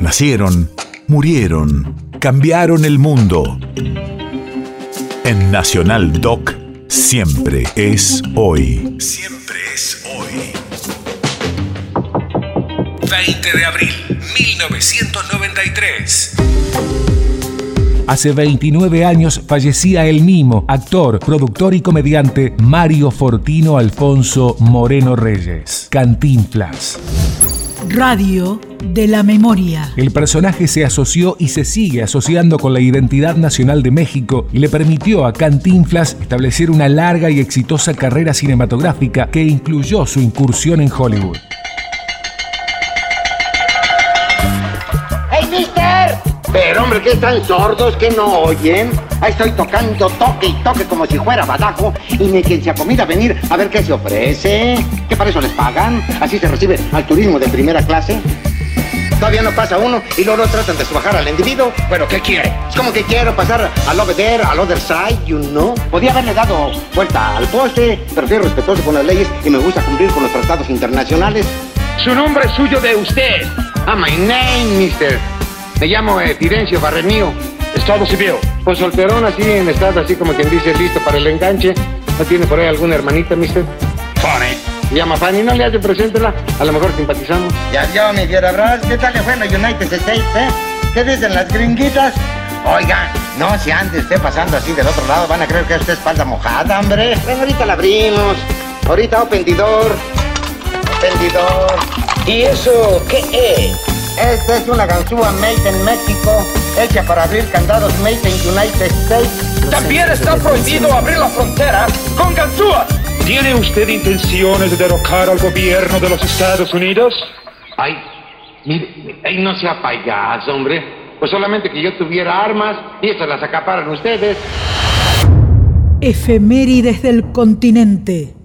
Nacieron, murieron, cambiaron el mundo. En Nacional Doc, siempre es hoy. Siempre es hoy. 20 de abril, 1993. Hace 29 años fallecía el mimo, actor, productor y comediante Mario Fortino Alfonso Moreno Reyes. Cantinflas. Radio de la memoria. El personaje se asoció y se sigue asociando con la identidad nacional de México y le permitió a Cantinflas establecer una larga y exitosa carrera cinematográfica que incluyó su incursión en Hollywood. Pero hombre, ¿qué están sordos? ¿Que no oyen? Ahí estoy tocando toque y toque como si fuera badajo y ni quien se acomida a venir a ver qué se ofrece. ¿Qué para eso les pagan? ¿Así se recibe al turismo de primera clase? Todavía no pasa uno y luego tratan de subajar al individuo. Bueno, ¿qué quiere? Es como que quiero pasar al over there, al other side, you know. Podía haberle dado vuelta al poste, pero soy respetuoso con las leyes y me gusta cumplir con los tratados internacionales. Su nombre es suyo de usted. Ah, my name, mister. Me llamo eh, Fidencio Barremío. Estado civil. Pues solterón así en estado así como quien dice listo para el enganche. ¿No tiene por ahí alguna hermanita, mister? Fanny. Se llama Fanny, no le hace preséntela. A lo mejor simpatizamos. Ya vio, mi fiera Bras. ¿Qué tal le fue en los United States, eh? ¿Qué dicen las gringuitas? Oiga, no se ande usted pasando así del otro lado. Van a creer que es usted espalda mojada, hombre. Bueno, ahorita la abrimos. Ahorita. Open the door. ¿Y eso qué es? Esta es una ganzúa made in México, hecha para abrir candados made in United States. También está prohibido abrir la frontera con ganzúas. ¿Tiene usted intenciones de derrocar al gobierno de los Estados Unidos? Ay, mire, ay, no sea payaso, hombre. Pues solamente que yo tuviera armas y esas las acaparan ustedes. Efemérides del continente.